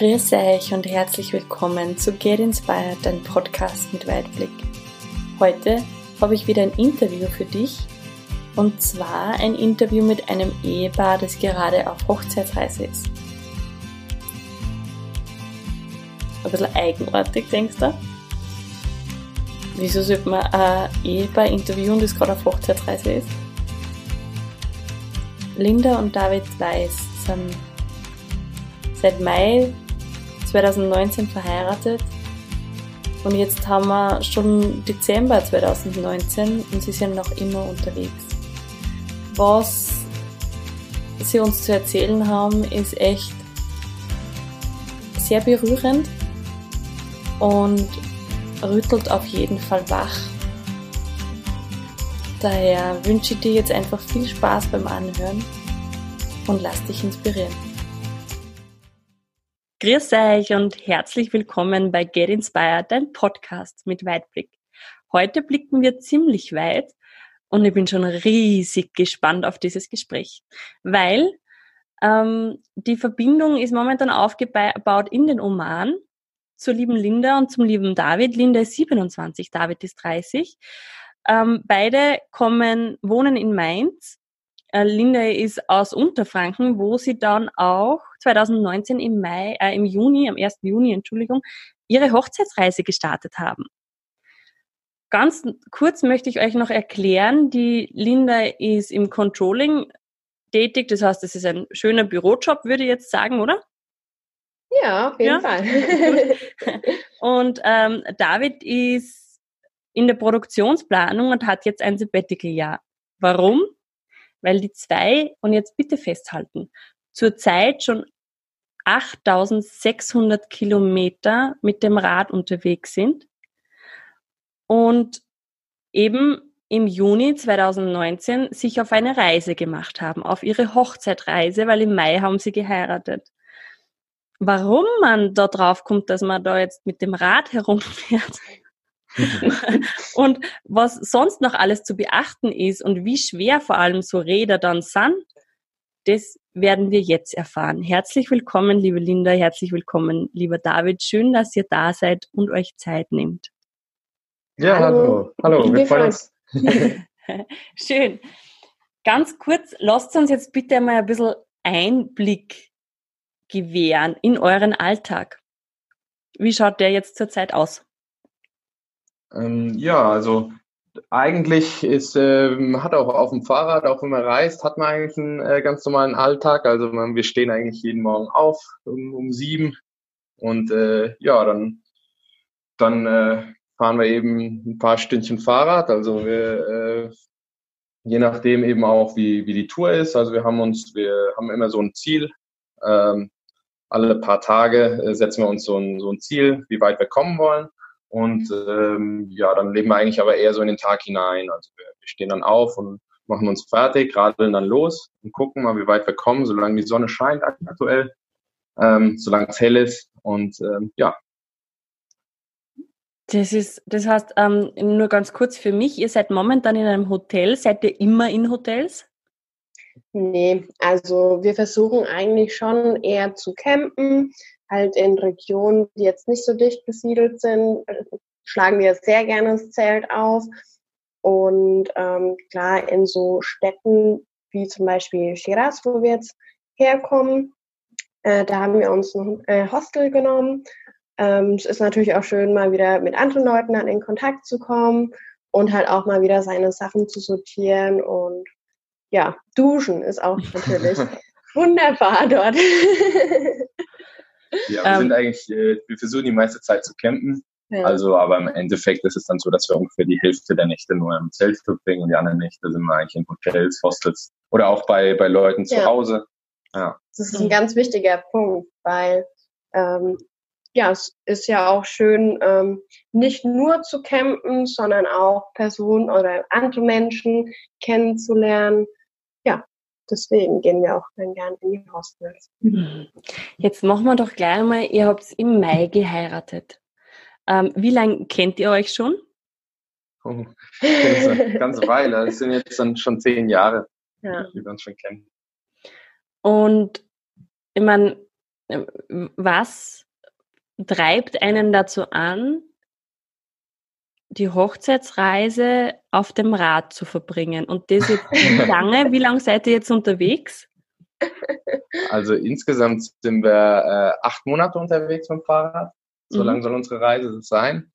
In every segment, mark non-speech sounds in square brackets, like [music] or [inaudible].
Grüß euch und herzlich willkommen zu Get Inspired, dein Podcast mit Weitblick. Heute habe ich wieder ein Interview für dich und zwar ein Interview mit einem Ehepaar, das gerade auf Hochzeitsreise ist. Ein bisschen eigenartig, denkst du? Wieso sollte man ein Ehepaar interviewen, das gerade auf Hochzeitsreise ist? Linda und David Weiß sind seit Mai 2019 verheiratet und jetzt haben wir schon Dezember 2019 und sie sind noch immer unterwegs. Was sie uns zu erzählen haben, ist echt sehr berührend und rüttelt auf jeden Fall wach. Daher wünsche ich dir jetzt einfach viel Spaß beim Anhören und lass dich inspirieren. Grüß euch und herzlich willkommen bei Get Inspired, dein Podcast mit Weitblick. Heute blicken wir ziemlich weit und ich bin schon riesig gespannt auf dieses Gespräch, weil ähm, die Verbindung ist momentan aufgebaut in den Oman zur lieben Linda und zum lieben David. Linda ist 27, David ist 30. Ähm, beide kommen, wohnen in Mainz. Äh, Linda ist aus Unterfranken, wo sie dann auch 2019 im Mai, äh, im Juni, am 1. Juni, Entschuldigung, ihre Hochzeitsreise gestartet haben. Ganz kurz möchte ich euch noch erklären, die Linda ist im Controlling tätig, das heißt, es ist ein schöner Bürojob, würde ich jetzt sagen, oder? Ja, auf jeden ja? Fall. [laughs] und ähm, David ist in der Produktionsplanung und hat jetzt ein Sabbatical-Jahr. Warum? Weil die zwei, und jetzt bitte festhalten, zurzeit schon 8600 Kilometer mit dem Rad unterwegs sind und eben im Juni 2019 sich auf eine Reise gemacht haben, auf ihre Hochzeitreise, weil im Mai haben sie geheiratet warum man da drauf kommt, dass man da jetzt mit dem Rad [laughs] herumfährt. [laughs] und was sonst noch alles zu beachten ist und wie schwer vor allem so Räder dann sind, das werden wir jetzt erfahren. Herzlich willkommen, liebe Linda, herzlich willkommen, lieber David. Schön, dass ihr da seid und euch Zeit nehmt. Ja, hallo. Hallo, hallo. wir freuen uns. [laughs] Schön. Ganz kurz, lasst uns jetzt bitte einmal ein bisschen Einblick gewähren in euren Alltag? Wie schaut der jetzt zurzeit aus? Ähm, ja, also eigentlich ist, ähm, hat auch auf dem Fahrrad, auch wenn man reist, hat man eigentlich einen äh, ganz normalen Alltag. Also man, wir stehen eigentlich jeden Morgen auf um, um sieben und äh, ja, dann, dann äh, fahren wir eben ein paar Stündchen Fahrrad. Also wir, äh, je nachdem eben auch, wie, wie die Tour ist. Also wir haben uns, wir haben immer so ein Ziel. Ähm, alle paar Tage äh, setzen wir uns so ein, so ein Ziel, wie weit wir kommen wollen. Und ähm, ja, dann leben wir eigentlich aber eher so in den Tag hinein. Also wir, wir stehen dann auf und machen uns fertig, radeln dann los und gucken mal, wie weit wir kommen, solange die Sonne scheint aktuell, ähm, solange es hell ist. Und ähm, ja. Das ist, das heißt, ähm, nur ganz kurz für mich, ihr seid momentan in einem Hotel, seid ihr immer in Hotels? Nee, also wir versuchen eigentlich schon eher zu campen, halt in Regionen, die jetzt nicht so dicht besiedelt sind, schlagen wir sehr gerne das Zelt auf. Und ähm, klar, in so Städten wie zum Beispiel Shiraz, wo wir jetzt herkommen, äh, da haben wir uns ein äh, Hostel genommen. Ähm, es ist natürlich auch schön, mal wieder mit anderen Leuten dann in Kontakt zu kommen und halt auch mal wieder seine Sachen zu sortieren und ja, duschen ist auch [laughs] natürlich wunderbar dort. [laughs] ja, wir ähm, sind eigentlich, äh, wir versuchen die meiste Zeit zu campen. Ja. Also, aber im Endeffekt ist es dann so, dass wir ungefähr die Hälfte der Nächte nur im Zelt verbringen und die anderen Nächte sind wir eigentlich in Hotels, Hostels oder auch bei, bei Leuten zu ja. Hause. Ja. Das ist ein ganz wichtiger Punkt, weil ähm, ja, es ist ja auch schön, ähm, nicht nur zu campen, sondern auch Personen oder andere Menschen kennenzulernen ja, deswegen gehen wir auch dann gern in die Hostels. Jetzt machen wir doch gleich mal, ihr habt im Mai geheiratet. Ähm, wie lange kennt ihr euch schon? Oh, eine ganze Weile. Das sind jetzt dann schon zehn Jahre, ja. die wir uns schon kennen. Und ich meine, was treibt einen dazu an, die Hochzeitsreise auf dem Rad zu verbringen? Und das jetzt wie [laughs] lange? Wie lange seid ihr jetzt unterwegs? Also insgesamt sind wir äh, acht Monate unterwegs mit dem Fahrrad. So mhm. lang soll unsere Reise sein.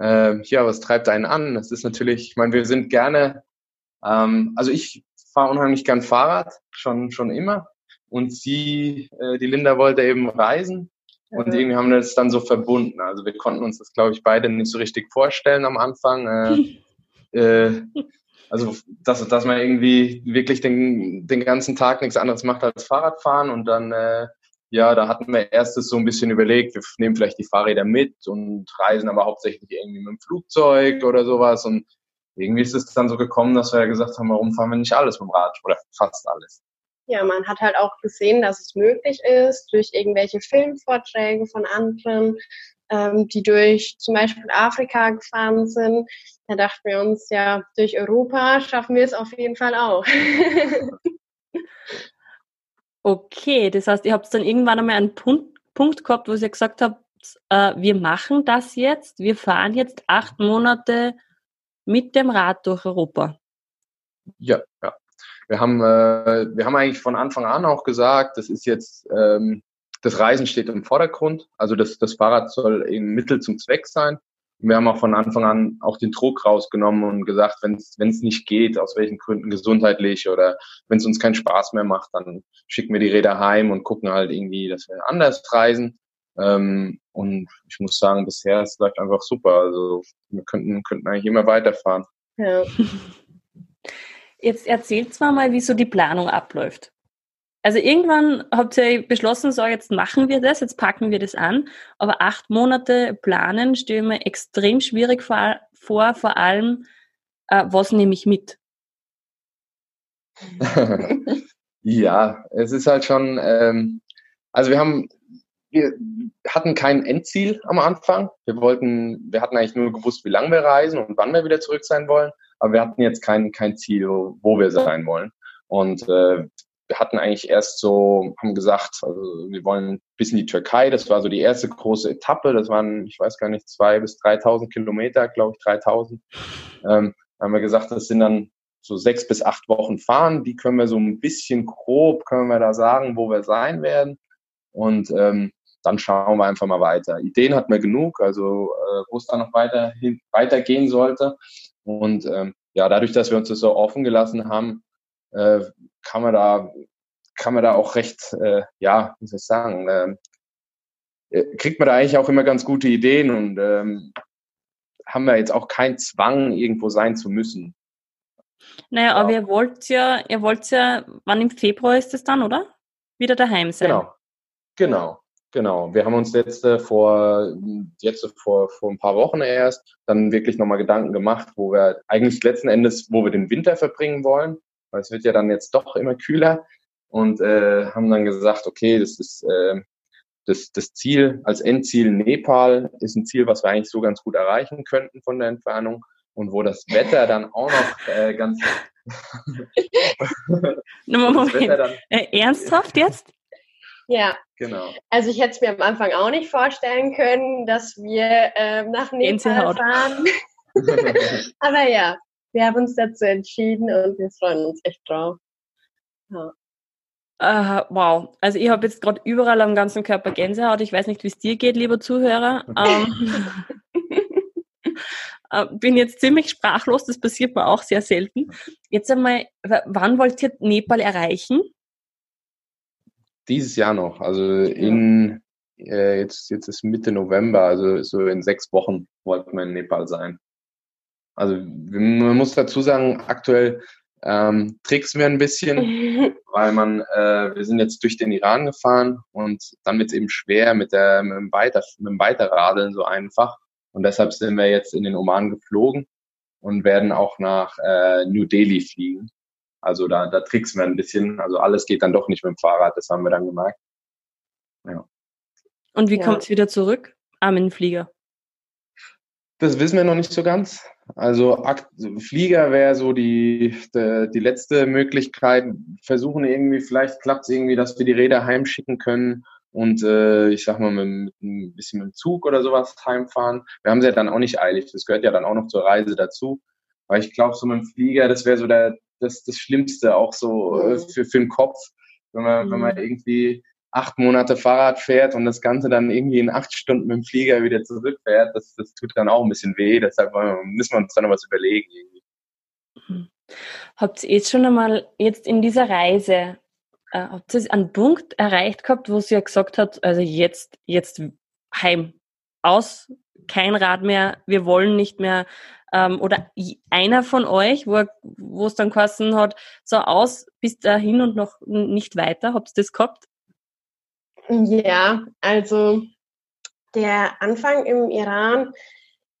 Äh, ja, was treibt einen an? Das ist natürlich, ich meine, wir sind gerne, ähm, also ich fahre unheimlich gern Fahrrad, schon, schon immer. Und sie, äh, die Linda wollte eben reisen. Und irgendwie haben wir das dann so verbunden. Also wir konnten uns das, glaube ich, beide nicht so richtig vorstellen am Anfang. Äh, [laughs] äh, also dass, dass man irgendwie wirklich den, den ganzen Tag nichts anderes macht als Fahrradfahren und dann äh, ja, da hatten wir erstes so ein bisschen überlegt, wir nehmen vielleicht die Fahrräder mit und reisen aber hauptsächlich irgendwie mit dem Flugzeug oder sowas. Und irgendwie ist es dann so gekommen, dass wir ja gesagt haben, warum fahren wir nicht alles mit dem Rad oder fast alles. Ja, man hat halt auch gesehen, dass es möglich ist durch irgendwelche Filmvorträge von anderen, ähm, die durch zum Beispiel Afrika gefahren sind. Da dachten wir uns, ja, durch Europa schaffen wir es auf jeden Fall auch. [laughs] okay, das heißt, ihr habt dann irgendwann einmal einen Punkt, Punkt gehabt, wo ihr gesagt habt, äh, wir machen das jetzt, wir fahren jetzt acht Monate mit dem Rad durch Europa. Ja, ja. Wir haben, äh, wir haben eigentlich von Anfang an auch gesagt, das ist jetzt ähm, das Reisen steht im Vordergrund. Also das, das Fahrrad soll eben Mittel zum Zweck sein. wir haben auch von Anfang an auch den Druck rausgenommen und gesagt, wenn es nicht geht, aus welchen Gründen gesundheitlich oder wenn es uns keinen Spaß mehr macht, dann schicken wir die Räder heim und gucken halt irgendwie, dass wir anders reisen. Ähm, und ich muss sagen, bisher es läuft einfach super. Also wir könnten, könnten eigentlich immer weiterfahren. Ja. [laughs] Jetzt erzählt zwar mal, wie so die Planung abläuft. Also irgendwann habt ihr beschlossen, so jetzt machen wir das, jetzt packen wir das an. Aber acht Monate planen stelle mir extrem schwierig vor, vor, vor allem, äh, was nehme ich mit? [laughs] ja, es ist halt schon, ähm, also wir haben, wir hatten kein Endziel am Anfang. Wir wollten, wir hatten eigentlich nur gewusst, wie lange wir reisen und wann wir wieder zurück sein wollen. Aber wir hatten jetzt kein, kein Ziel, wo wir sein wollen. Und äh, wir hatten eigentlich erst so, haben gesagt, also wir wollen bis in die Türkei. Das war so die erste große Etappe. Das waren, ich weiß gar nicht, zwei bis 3.000 Kilometer, glaube ich, 3.000. Ähm, haben wir gesagt, das sind dann so sechs bis acht Wochen fahren. Die können wir so ein bisschen grob, können wir da sagen, wo wir sein werden. Und ähm, dann schauen wir einfach mal weiter. Ideen hatten wir genug, also äh, wo es dann noch weiter weitergehen sollte. Und ähm, ja, dadurch, dass wir uns das so offen gelassen haben, äh, kann man da kann man da auch recht, äh, ja, wie soll ich sagen, ähm, äh, kriegt man da eigentlich auch immer ganz gute Ideen und ähm, haben wir jetzt auch keinen Zwang, irgendwo sein zu müssen. Naja, aber ihr wollt ja, ihr wollt ja, wann im Februar ist es dann, oder? Wieder daheim sein. Genau. Genau. Genau. Wir haben uns jetzt äh, vor, jetzt vor, vor ein paar Wochen erst dann wirklich nochmal Gedanken gemacht, wo wir eigentlich letzten Endes, wo wir den Winter verbringen wollen weil es wird ja dann jetzt doch immer kühler und äh, haben dann gesagt, okay, das ist äh, das, das Ziel als Endziel Nepal ist ein Ziel, was wir eigentlich so ganz gut erreichen könnten von der Entfernung und wo das Wetter dann auch noch äh, ganz [laughs] Moment. Dann, äh, ernsthaft jetzt? Ja. Genau. Also ich hätte es mir am Anfang auch nicht vorstellen können, dass wir äh, nach Nepal fahren. [laughs] Aber ja, wir haben uns dazu entschieden und wir freuen uns echt drauf. Ja. Uh, wow, also ich habe jetzt gerade überall am ganzen Körper Gänsehaut. Ich weiß nicht, wie es dir geht, lieber Zuhörer. Ähm, [laughs] äh, bin jetzt ziemlich sprachlos, das passiert mir auch sehr selten. Jetzt einmal, wann wollt ihr Nepal erreichen? Dieses Jahr noch, also in äh, jetzt, jetzt ist Mitte November, also so in sechs Wochen wollten wir in Nepal sein. Also man muss dazu sagen, aktuell ähm, tricksen wir ein bisschen, [laughs] weil man, äh, wir sind jetzt durch den Iran gefahren und dann wird es eben schwer mit, der, mit, dem Weiter, mit dem Weiterradeln so einfach. Und deshalb sind wir jetzt in den Oman geflogen und werden auch nach äh, New Delhi fliegen. Also da, da tricksen wir ein bisschen. Also alles geht dann doch nicht mit dem Fahrrad, das haben wir dann gemerkt. Ja. Und wie ja. kommt es wieder zurück? Am ah, Flieger? Das wissen wir noch nicht so ganz. Also Flieger wäre so die, die, die, letzte Möglichkeit. Versuchen irgendwie, vielleicht klappt es irgendwie, dass wir die Räder heimschicken können und äh, ich sag mal mit, mit ein bisschen mit dem Zug oder sowas heimfahren. Wir haben sie ja dann auch nicht eilig. Das gehört ja dann auch noch zur Reise dazu. Weil ich glaube, so mit dem Flieger, das wäre so der, das, das Schlimmste auch so äh, mhm. für, für den Kopf, wenn man, mhm. wenn man irgendwie acht Monate Fahrrad fährt und das Ganze dann irgendwie in acht Stunden mit dem Flieger wieder zurückfährt, das, das tut dann auch ein bisschen weh. Deshalb müssen wir uns dann noch was überlegen. Mhm. Habt ihr jetzt schon einmal jetzt in dieser Reise, äh, habt ihr einen Punkt erreicht gehabt, wo sie ja gesagt hat, also jetzt, jetzt heim, aus, kein Rad mehr, wir wollen nicht mehr, ähm, oder einer von euch, wo, es dann kosten hat, so aus, bis dahin und noch nicht weiter, habt ihr das gehabt? Ja, also der Anfang im Iran,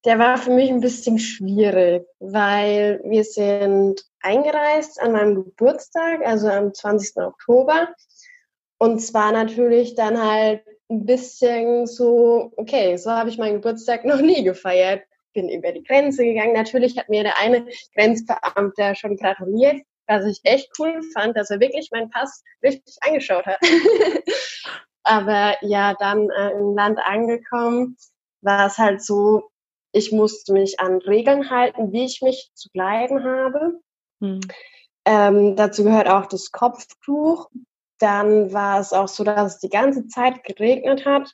der war für mich ein bisschen schwierig, weil wir sind eingereist an meinem Geburtstag, also am 20. Oktober. Und zwar natürlich dann halt ein bisschen so, okay, so habe ich meinen Geburtstag noch nie gefeiert. Bin über die Grenze gegangen. Natürlich hat mir der eine Grenzbeamte schon gratuliert, was ich echt cool fand, dass er wirklich meinen Pass richtig angeschaut hat. [laughs] Aber ja, dann äh, im Land angekommen, war es halt so, ich musste mich an Regeln halten, wie ich mich zu kleiden habe. Hm. Ähm, dazu gehört auch das Kopftuch. Dann war es auch so, dass es die ganze Zeit geregnet hat,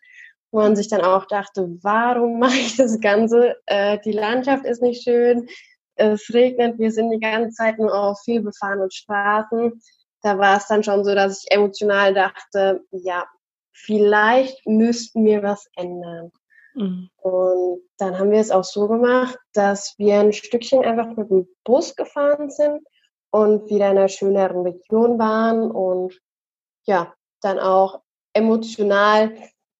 wo man sich dann auch dachte, warum mache ich das Ganze? Äh, die Landschaft ist nicht schön, es regnet, wir sind die ganze Zeit nur auf viel befahrenen Straßen. Da war es dann schon so, dass ich emotional dachte, ja, vielleicht müssten wir was ändern. Mhm. Und dann haben wir es auch so gemacht, dass wir ein Stückchen einfach mit dem Bus gefahren sind und wieder in einer schöneren Region waren und ja, dann auch emotional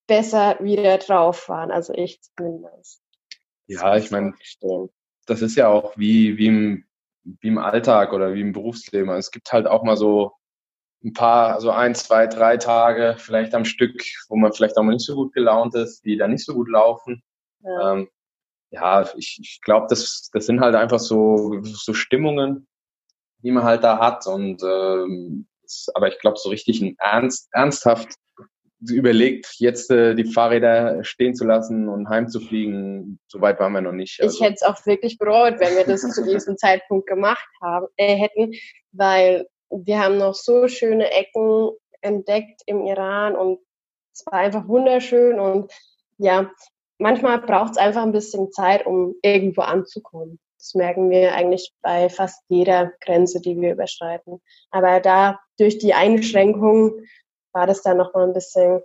besser wieder drauf waren. Also ich zumindest. Ja, ich meine, das ist ja auch wie, wie, im, wie im Alltag oder wie im Berufsleben. Es gibt halt auch mal so ein paar, also ein, zwei, drei Tage vielleicht am Stück, wo man vielleicht auch mal nicht so gut gelaunt ist, die dann nicht so gut laufen. Ja, ähm, ja ich, ich glaube, das, das sind halt einfach so, so Stimmungen, die man halt da hat. Und ähm, aber ich glaube, so richtig ein ernst, ernsthaft überlegt, jetzt äh, die Fahrräder stehen zu lassen und heimzufliegen, so weit waren wir noch nicht. Also. Ich hätte es auch wirklich bereut, wenn wir das zu diesem [laughs] Zeitpunkt gemacht haben, äh, hätten, weil wir haben noch so schöne Ecken entdeckt im Iran und es war einfach wunderschön und ja, manchmal braucht es einfach ein bisschen Zeit, um irgendwo anzukommen. Das merken wir eigentlich bei fast jeder Grenze, die wir überschreiten. Aber da durch die Einschränkungen war das dann nochmal ein bisschen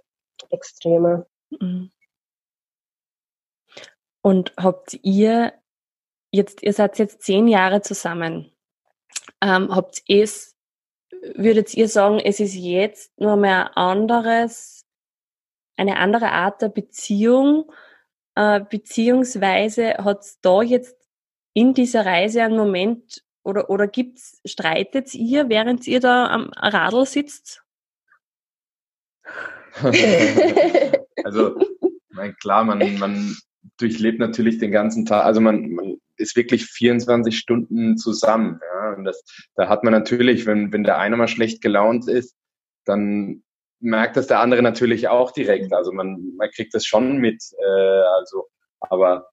extremer. Mhm. Und habt ihr jetzt, ihr seid jetzt zehn Jahre zusammen. Ähm, habt es würdet ihr sagen, es ist jetzt nur mehr anderes, eine andere Art der Beziehung, äh, beziehungsweise hat es da jetzt in dieser Reise einen Moment oder, oder gibt's, streitet ihr, während ihr da am Radl sitzt? [laughs] also, mein, klar, man, man durchlebt natürlich den ganzen Tag, also man, man ist wirklich 24 Stunden zusammen. Ja? Und das, da hat man natürlich, wenn, wenn der eine mal schlecht gelaunt ist, dann merkt das der andere natürlich auch direkt. Also man, man kriegt das schon mit. Äh, also, aber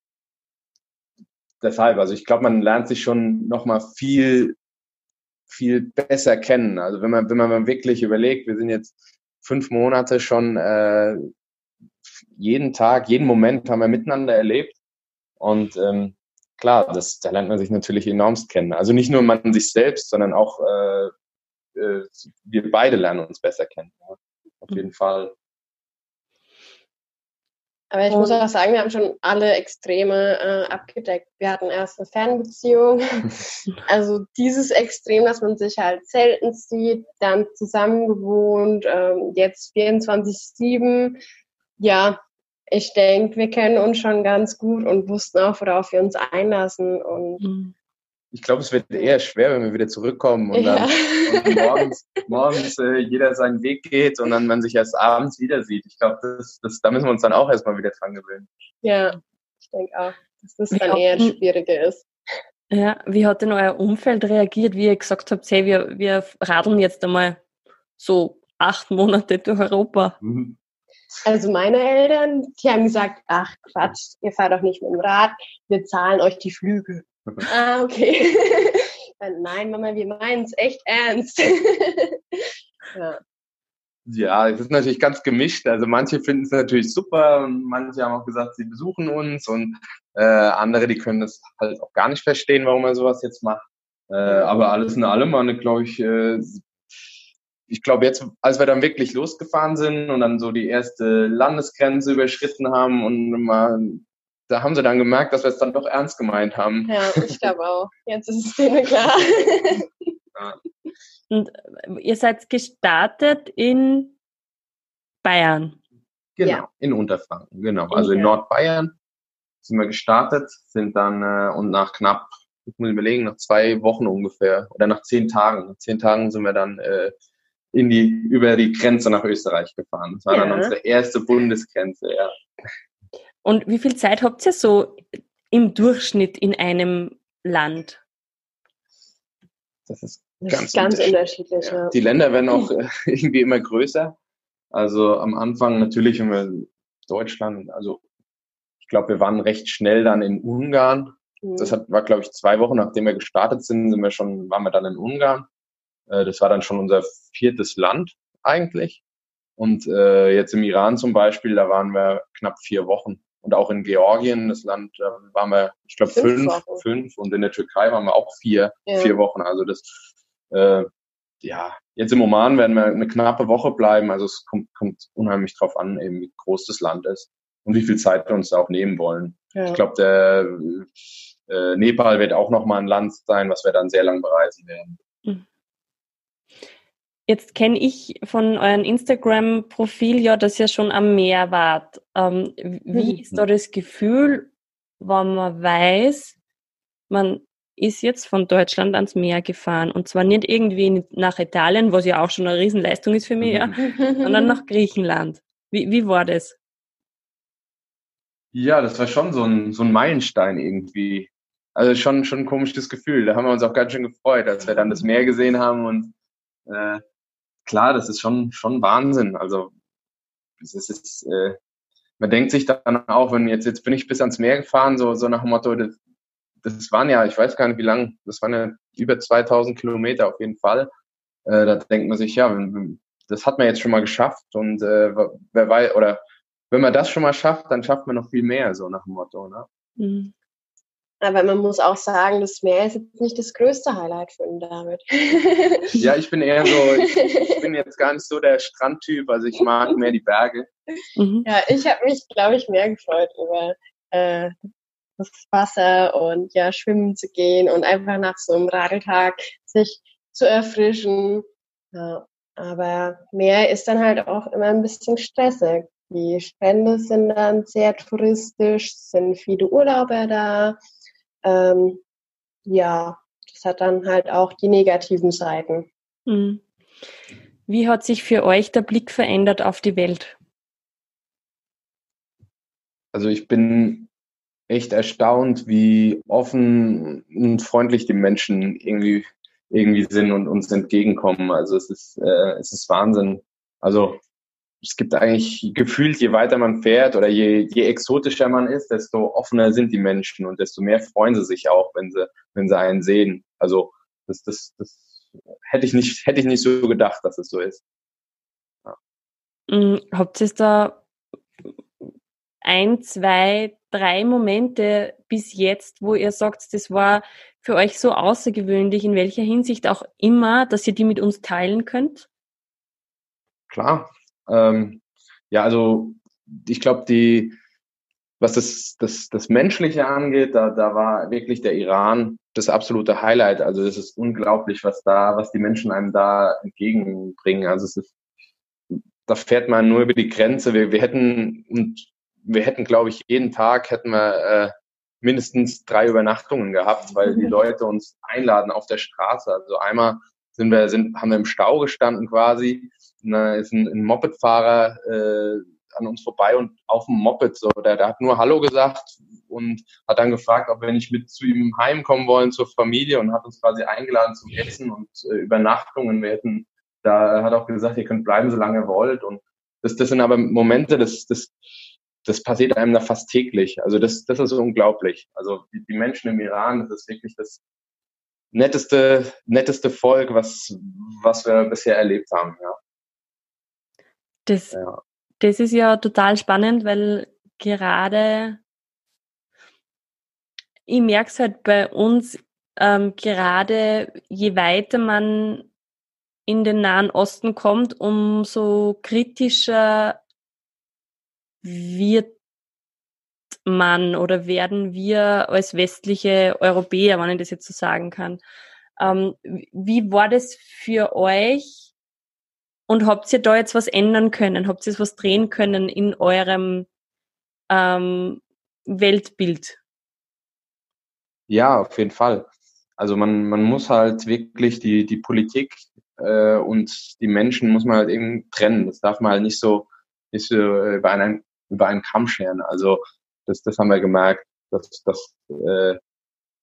deshalb, also ich glaube, man lernt sich schon nochmal viel, viel besser kennen. Also wenn man, wenn man wirklich überlegt, wir sind jetzt fünf Monate schon äh, jeden Tag, jeden Moment haben wir miteinander erlebt. Und ähm, klar, das, da lernt man sich natürlich enormst kennen. Also nicht nur man sich selbst, sondern auch äh, äh, wir beide lernen uns besser kennen. Ja. Auf jeden Fall. Aber ich muss auch sagen, wir haben schon alle Extreme äh, abgedeckt. Wir hatten erst eine Fernbeziehung. [laughs] also dieses Extrem, dass man sich halt selten sieht, dann zusammen gewohnt, ähm, jetzt 24-7. Ja, ich denke, wir kennen uns schon ganz gut und wussten auch, worauf wir uns einlassen. Und mhm. Ich glaube, es wird eher schwer, wenn wir wieder zurückkommen und dann und morgens, morgens äh, jeder seinen Weg geht und dann man sich erst abends wieder sieht. Ich glaube, das, das, da müssen wir uns dann auch erstmal wieder dran gewöhnen. Ja, ich denke auch, dass das dann eher schwieriger ist. Ja, wie hat denn euer Umfeld reagiert, wie ihr gesagt habt, hey, wir, wir radeln jetzt einmal so acht Monate durch Europa? Mhm. Also meine Eltern, die haben gesagt, ach Quatsch, ihr fahrt doch nicht mit dem Rad, wir zahlen euch die Flüge. Ah, okay. [laughs] Nein, Mama, wir meinen es echt ernst. [laughs] ja. Ja, es ist natürlich ganz gemischt. Also manche finden es natürlich super und manche haben auch gesagt, sie besuchen uns und äh, andere, die können das halt auch gar nicht verstehen, warum man sowas jetzt macht. Äh, aber alles in allem, man glaube ich, äh, ich glaube jetzt, als wir dann wirklich losgefahren sind und dann so die erste Landesgrenze überschritten haben und mal, da haben sie dann gemerkt, dass wir es dann doch ernst gemeint haben. Ja, ich [laughs] glaube auch. Jetzt ist es denen klar. Ja. Und ihr seid gestartet in Bayern. Genau, ja. in Unterfranken, genau. Also in Nordbayern sind wir gestartet, sind dann äh, und nach knapp, ich muss überlegen, nach zwei Wochen ungefähr oder nach zehn Tagen, nach zehn Tagen sind wir dann äh, in die über die Grenze nach Österreich gefahren. Das war ja. dann unsere erste Bundesgrenze, ja. Und wie viel Zeit habt ihr so im Durchschnitt in einem Land? Das ist das ganz, ist ganz unterschiedlich. Ja. Die Länder werden auch äh, [laughs] irgendwie immer größer. Also am Anfang natürlich haben wir Deutschland, also ich glaube, wir waren recht schnell dann in Ungarn. Mhm. Das hat, war, glaube ich, zwei Wochen, nachdem wir gestartet sind, sind wir schon, waren wir dann in Ungarn. Äh, das war dann schon unser viertes Land eigentlich. Und äh, jetzt im Iran zum Beispiel, da waren wir knapp vier Wochen. Und auch in Georgien, das Land, da waren wir, ich glaube, fünf, fünf, fünf. Und in der Türkei waren wir auch vier, ja. vier Wochen. Also das äh, ja, jetzt im Oman werden wir eine knappe Woche bleiben. Also es kommt, kommt unheimlich drauf an, eben wie groß das Land ist und wie viel Zeit wir uns da auch nehmen wollen. Ja. Ich glaube, der äh, Nepal wird auch nochmal ein Land sein, was wir dann sehr lang bereisen werden. Hm. Jetzt kenne ich von eurem Instagram-Profil ja, dass ihr schon am Meer wart. Ähm, wie mhm. ist da das Gefühl, wenn man weiß, man ist jetzt von Deutschland ans Meer gefahren. Und zwar nicht irgendwie nach Italien, was ja auch schon eine Riesenleistung ist für mich, ja, sondern nach Griechenland. Wie, wie war das? Ja, das war schon so ein, so ein Meilenstein irgendwie. Also schon, schon ein komisches Gefühl. Da haben wir uns auch ganz schön gefreut, als wir dann das Meer gesehen haben. Und äh, klar, das ist schon, schon Wahnsinn. Also es ist, äh, man denkt sich dann auch, wenn jetzt, jetzt bin ich bis ans Meer gefahren, so, so nach dem Motto, das, das waren ja, ich weiß gar nicht wie lang, das waren ja über 2000 Kilometer auf jeden Fall. Äh, da denkt man sich, ja, das hat man jetzt schon mal geschafft und äh, wer weiß, oder wenn man das schon mal schafft, dann schafft man noch viel mehr, so nach dem Motto, ne? Mhm. Aber man muss auch sagen, das Meer ist jetzt nicht das größte Highlight für ihn David. [laughs] ja, ich bin eher so, ich, ich, bin jetzt gar nicht so der Strandtyp, also ich mag mehr die Berge. Mhm. Ja, ich habe mich, glaube ich, mehr gefreut über äh, das Wasser und ja, schwimmen zu gehen und einfach nach so einem Radeltag sich zu erfrischen. Ja, aber Meer ist dann halt auch immer ein bisschen stressig. Die Strände sind dann sehr touristisch, sind viele Urlauber da. Ähm, ja, das hat dann halt auch die negativen Seiten. Mhm. Wie hat sich für euch der Blick verändert auf die Welt? Also ich bin echt erstaunt, wie offen und freundlich die Menschen irgendwie irgendwie sind und uns entgegenkommen. Also es ist äh, es ist Wahnsinn. Also es gibt eigentlich gefühlt, je weiter man fährt oder je, je exotischer man ist, desto offener sind die Menschen und desto mehr freuen sie sich auch, wenn sie, wenn sie einen sehen. Also das, das, das hätte ich nicht, hätte ich nicht so gedacht, dass es so ist. Ja. Mhm, habt ihr da ein, zwei, drei Momente bis jetzt, wo ihr sagt, das war für euch so außergewöhnlich, in welcher Hinsicht auch immer, dass ihr die mit uns teilen könnt? Klar. Ähm, ja, also ich glaube, die, was das, das, das Menschliche angeht, da, da war wirklich der Iran das absolute Highlight. Also es ist unglaublich, was da, was die Menschen einem da entgegenbringen. Also es ist, da fährt man nur über die Grenze. Wir, wir hätten, und wir hätten, glaube ich, jeden Tag hätten wir äh, mindestens drei Übernachtungen gehabt, weil die. Leute uns einladen auf der Straße. Also einmal sind wir, sind, haben wir im Stau gestanden quasi. Da ist ein, ein Mopedfahrer äh, an uns vorbei und auf dem Moped so, der, der hat nur Hallo gesagt und hat dann gefragt, ob wir nicht mit zu ihm heimkommen wollen zur Familie und hat uns quasi eingeladen zum Essen und äh, Übernachtungen. Wir hätten, da hat auch gesagt, ihr könnt bleiben, solange ihr wollt und das, das sind aber Momente, das, das, das passiert einem da fast täglich. Also das, das ist unglaublich. Also die, die Menschen im Iran, das ist wirklich das netteste, netteste Volk, was, was wir bisher erlebt haben, ja. Das, ja. das ist ja total spannend, weil gerade ich merke es halt bei uns, ähm, gerade je weiter man in den Nahen Osten kommt, umso kritischer wird man oder werden wir als westliche Europäer, wenn ich das jetzt so sagen kann. Ähm, wie war das für euch? Und habt ihr da jetzt was ändern können? Habt ihr was drehen können in eurem ähm, Weltbild? Ja, auf jeden Fall. Also man, man muss halt wirklich die, die Politik äh, und die Menschen muss man halt eben trennen. Das darf man halt nicht so, nicht so über einen, über einen Kamm scheren. Also das, das haben wir gemerkt, dass, dass äh,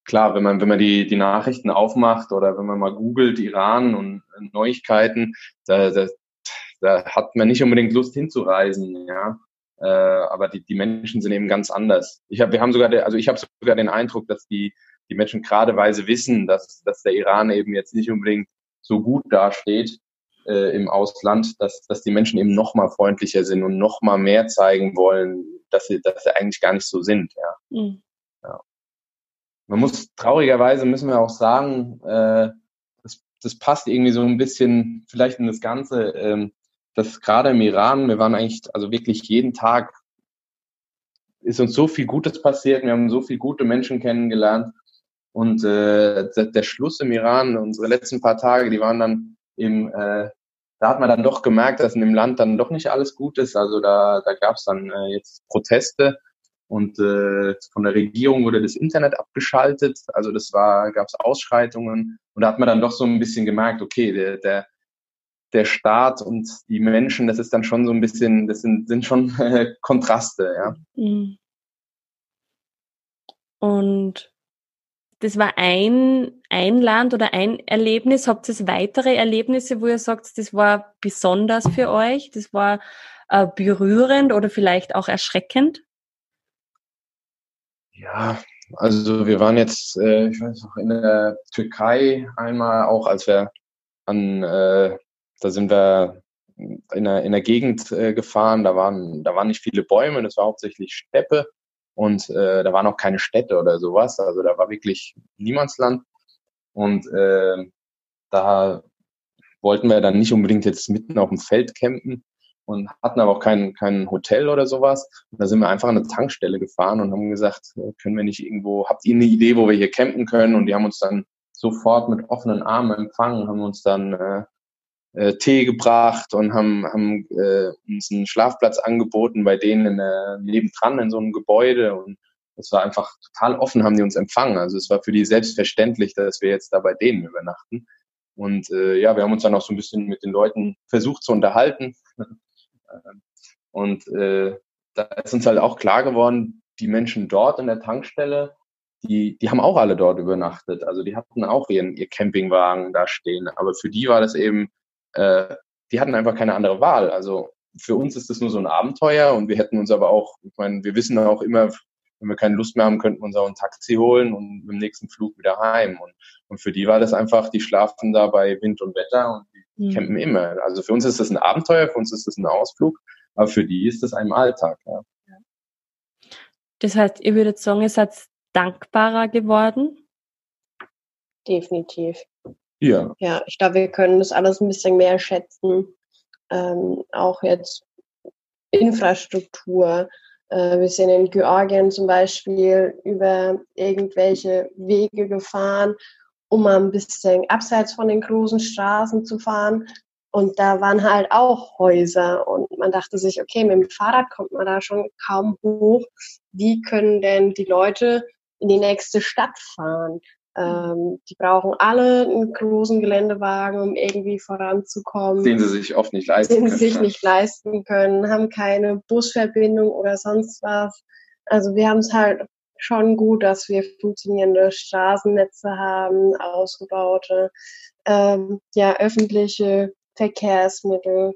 klar, wenn man, wenn man die, die Nachrichten aufmacht oder wenn man mal googelt, Iran und Neuigkeiten, da, da, da hat man nicht unbedingt Lust hinzureisen, ja. Äh, aber die, die Menschen sind eben ganz anders. Ich hab, wir haben sogar, de, also ich habe sogar den Eindruck, dass die, die Menschen geradeweise wissen, dass, dass der Iran eben jetzt nicht unbedingt so gut dasteht äh, im Ausland, dass, dass die Menschen eben noch mal freundlicher sind und noch mal mehr zeigen wollen, dass sie, dass sie eigentlich gar nicht so sind. Ja. Mhm. Man muss traurigerweise müssen wir auch sagen, äh, das, das passt irgendwie so ein bisschen vielleicht in das Ganze, ähm, dass gerade im Iran, wir waren eigentlich also wirklich jeden Tag ist uns so viel Gutes passiert, wir haben so viele gute Menschen kennengelernt und äh, der, der Schluss im Iran, unsere letzten paar Tage, die waren dann im, äh, da hat man dann doch gemerkt, dass in dem Land dann doch nicht alles gut ist. Also da, da gab es dann äh, jetzt Proteste und äh, von der Regierung wurde das Internet abgeschaltet. Also das war, gab es Ausschreitungen und da hat man dann doch so ein bisschen gemerkt, okay, der, der, der Staat und die Menschen, das ist dann schon so ein bisschen, das sind, sind schon äh, [laughs] Kontraste, ja. Mhm. Und das war ein, ein Land oder ein Erlebnis. Habt ihr weitere Erlebnisse, wo ihr sagt, das war besonders für euch? Das war äh, berührend oder vielleicht auch erschreckend? Ja, also wir waren jetzt, äh, ich weiß noch, in der Türkei einmal auch, als wir an, äh, da sind wir in der, in der Gegend äh, gefahren, da waren, da waren nicht viele Bäume, das war hauptsächlich Steppe und äh, da waren auch keine Städte oder sowas. Also da war wirklich Niemandsland. Und äh, da wollten wir dann nicht unbedingt jetzt mitten auf dem Feld campen und hatten aber auch kein, kein Hotel oder sowas. Und da sind wir einfach an eine Tankstelle gefahren und haben gesagt, äh, können wir nicht irgendwo, habt ihr eine Idee, wo wir hier campen können? Und die haben uns dann sofort mit offenen Armen empfangen, haben uns dann äh, äh, Tee gebracht und haben, haben äh, uns einen Schlafplatz angeboten bei denen in der, nebendran in so einem Gebäude und es war einfach total offen, haben die uns empfangen. Also es war für die selbstverständlich, dass wir jetzt da bei denen übernachten. Und äh, ja, wir haben uns dann auch so ein bisschen mit den Leuten versucht zu unterhalten. Und äh, da ist uns halt auch klar geworden, die Menschen dort in der Tankstelle, die, die haben auch alle dort übernachtet. Also die hatten auch ihren, ihr Campingwagen da stehen. Aber für die war das eben äh, die hatten einfach keine andere Wahl. Also für uns ist das nur so ein Abenteuer und wir hätten uns aber auch, ich meine, wir wissen auch immer, wenn wir keine Lust mehr haben, könnten wir uns auch ein Taxi holen und dem nächsten Flug wieder heim. Und, und für die war das einfach, die schlafen da bei Wind und Wetter und die mhm. campen immer. Also für uns ist das ein Abenteuer, für uns ist das ein Ausflug, aber für die ist das ein Alltag. Ja. Das heißt, ihr würdet sagen, ihr seid dankbarer geworden? Definitiv. Ja. Ja, ich glaube, wir können das alles ein bisschen mehr schätzen. Ähm, auch jetzt Infrastruktur. Äh, wir sind in Georgien zum Beispiel über irgendwelche Wege gefahren, um mal ein bisschen abseits von den großen Straßen zu fahren. Und da waren halt auch Häuser und man dachte sich, okay, mit dem Fahrrad kommt man da schon kaum hoch. Wie können denn die Leute in die nächste Stadt fahren? Ähm, die brauchen alle einen großen Geländewagen, um irgendwie voranzukommen. Den sie sich oft nicht leisten können. Den sie sich nicht leisten können, haben keine Busverbindung oder sonst was. Also wir haben es halt schon gut, dass wir funktionierende Straßennetze haben, ausgebaute, ähm, ja, öffentliche Verkehrsmittel.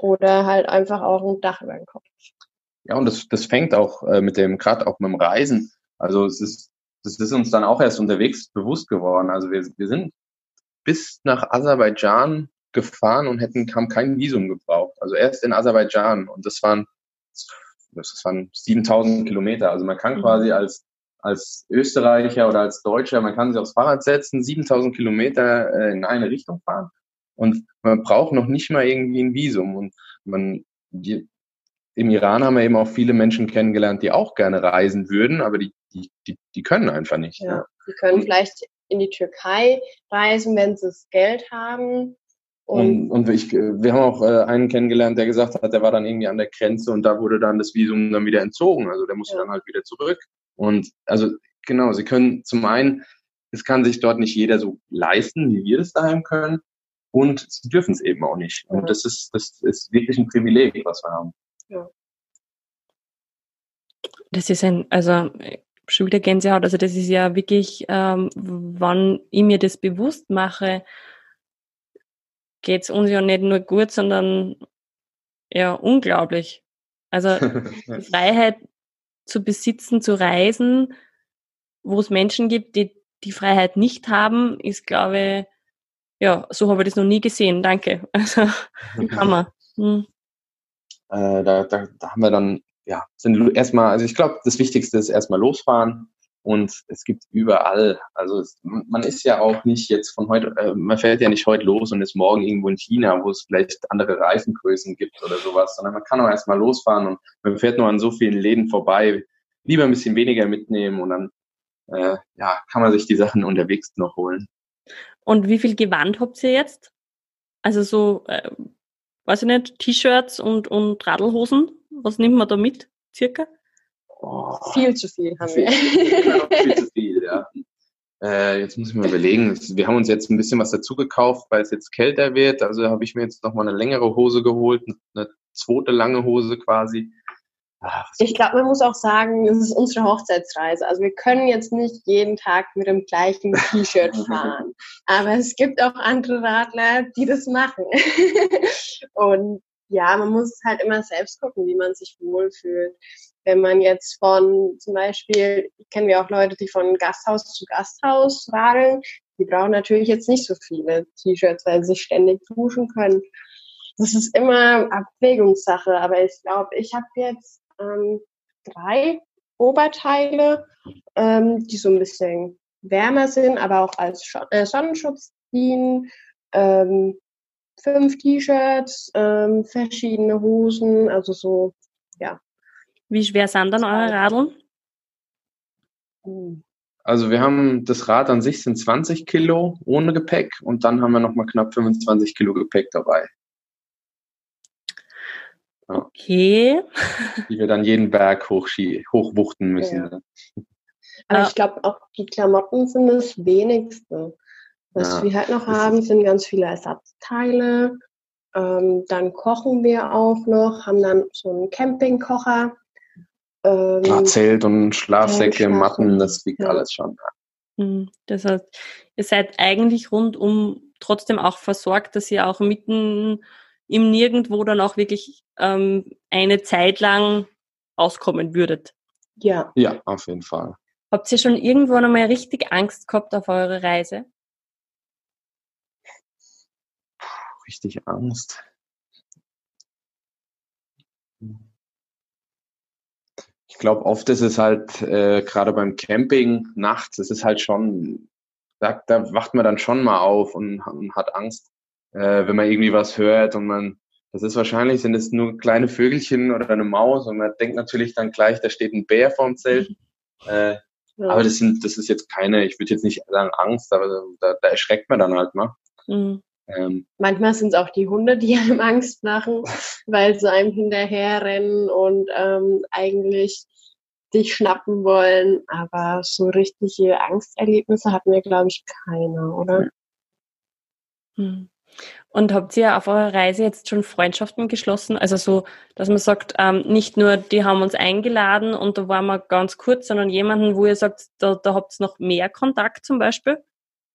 Oder halt einfach auch ein Dach über den Kopf. Ja, und das, das fängt auch äh, mit dem, gerade auch mit dem Reisen. Also es ist, das ist uns dann auch erst unterwegs bewusst geworden. Also wir, wir sind bis nach Aserbaidschan gefahren und hätten, haben kein Visum gebraucht. Also erst in Aserbaidschan. Und das waren, das waren 7000 Kilometer. Also man kann mhm. quasi als, als Österreicher oder als Deutscher, man kann sich aufs Fahrrad setzen, 7000 Kilometer äh, in eine Richtung fahren. Und man braucht noch nicht mal irgendwie ein Visum. Und man, die, im Iran haben wir eben auch viele Menschen kennengelernt, die auch gerne reisen würden, aber die, die, die, die können einfach nicht. Ja, ne? die können vielleicht in die Türkei reisen, wenn sie das Geld haben. Und, und, ich, wir haben auch äh, einen kennengelernt, der gesagt hat, der war dann irgendwie an der Grenze und da wurde dann das Visum dann wieder entzogen. Also der musste ja. dann halt wieder zurück. Und also genau, sie können zum einen, es kann sich dort nicht jeder so leisten, wie wir das daheim können. Und sie dürfen es eben auch nicht. Und das ist, das ist wirklich ein Privileg, was wir haben. Ja. Das ist ein, also schon wieder Gänsehaut, also das ist ja wirklich, ähm, wann ich mir das bewusst mache, geht's uns ja nicht nur gut, sondern ja unglaublich. Also [laughs] die Freiheit zu besitzen, zu reisen, wo es Menschen gibt, die die Freiheit nicht haben, ist, glaube ich, ja, so habe ich das noch nie gesehen. Danke. Also, [laughs] Hammer. Hm. Äh, da, da, da haben wir dann, ja, sind erstmal, also ich glaube, das Wichtigste ist erstmal losfahren und es gibt überall, also es, man ist ja auch nicht jetzt von heute, äh, man fährt ja nicht heute los und ist morgen irgendwo in China, wo es vielleicht andere Reifengrößen gibt oder sowas, sondern man kann auch erstmal losfahren und man fährt nur an so vielen Läden vorbei, lieber ein bisschen weniger mitnehmen und dann äh, ja, kann man sich die Sachen unterwegs noch holen. Und wie viel Gewand habt ihr jetzt? Also so, äh, weiß ich nicht, T-Shirts und, und Radlhosen? Was nimmt man da mit, circa? Oh, viel zu viel haben wir. [laughs] Genau, viel zu viel, ja. Äh, jetzt muss ich mal überlegen. Wir haben uns jetzt ein bisschen was dazu gekauft, weil es jetzt kälter wird. Also habe ich mir jetzt nochmal eine längere Hose geholt, eine zweite lange Hose quasi. Ach, ich glaube, man muss auch sagen, es ist unsere Hochzeitsreise. Also wir können jetzt nicht jeden Tag mit dem gleichen T-Shirt [laughs] fahren. Aber es gibt auch andere Radler, die das machen. [laughs] und ja, man muss halt immer selbst gucken, wie man sich wohlfühlt. Wenn man jetzt von zum Beispiel, kennen wir auch Leute, die von Gasthaus zu Gasthaus radeln, die brauchen natürlich jetzt nicht so viele T-Shirts, weil sie sich ständig duschen können. Das ist immer Abwägungssache, aber ich glaube, ich habe jetzt ähm, drei Oberteile, ähm, die so ein bisschen wärmer sind, aber auch als Sch äh, Sonnenschutz dienen. Ähm, fünf T-Shirts, ähm, verschiedene Hosen, also so, ja. Wie schwer sind dann eure Radeln? Also wir haben das Rad an sich sind 20 Kilo ohne Gepäck und dann haben wir nochmal knapp 25 Kilo Gepäck dabei. Okay. Die wir dann jeden Berg hochwuchten müssen. Ja. Aber ich glaube, auch die Klamotten sind das wenigste. Was ja, wir halt noch haben, sind ganz viele Ersatzteile. Ähm, dann kochen wir auch noch, haben dann so einen Campingkocher. Ähm, ja, Zelt und Schlafsäcke, Matten, das wiegt ja. alles schon. Hm, das heißt, ihr seid eigentlich rundum trotzdem auch versorgt, dass ihr auch mitten im Nirgendwo dann auch wirklich ähm, eine Zeit lang auskommen würdet. Ja. Ja, auf jeden Fall. Habt ihr schon irgendwo einmal richtig Angst gehabt auf eure Reise? Richtig Angst. Ich glaube, oft ist es halt, äh, gerade beim Camping nachts, es ist halt schon, da, da wacht man dann schon mal auf und, und hat Angst, äh, wenn man irgendwie was hört und man, das ist wahrscheinlich, sind es nur kleine Vögelchen oder eine Maus und man denkt natürlich dann gleich, da steht ein Bär vorm Zelt. Äh, ja. Aber das sind, das ist jetzt keine, ich würde jetzt nicht sagen Angst, aber da, da erschreckt man dann halt mal. Mhm. Ähm, Manchmal sind es auch die Hunde, die [laughs] einem Angst machen, weil sie einem hinterherrennen und ähm, eigentlich dich schnappen wollen. Aber so richtige Angsterlebnisse hatten wir, glaube ich, keine, oder? Mhm. Und habt ihr auf eurer Reise jetzt schon Freundschaften geschlossen? Also so, dass man sagt, ähm, nicht nur, die haben uns eingeladen und da waren wir ganz kurz, sondern jemanden, wo ihr sagt, da, da habt ihr noch mehr Kontakt zum Beispiel?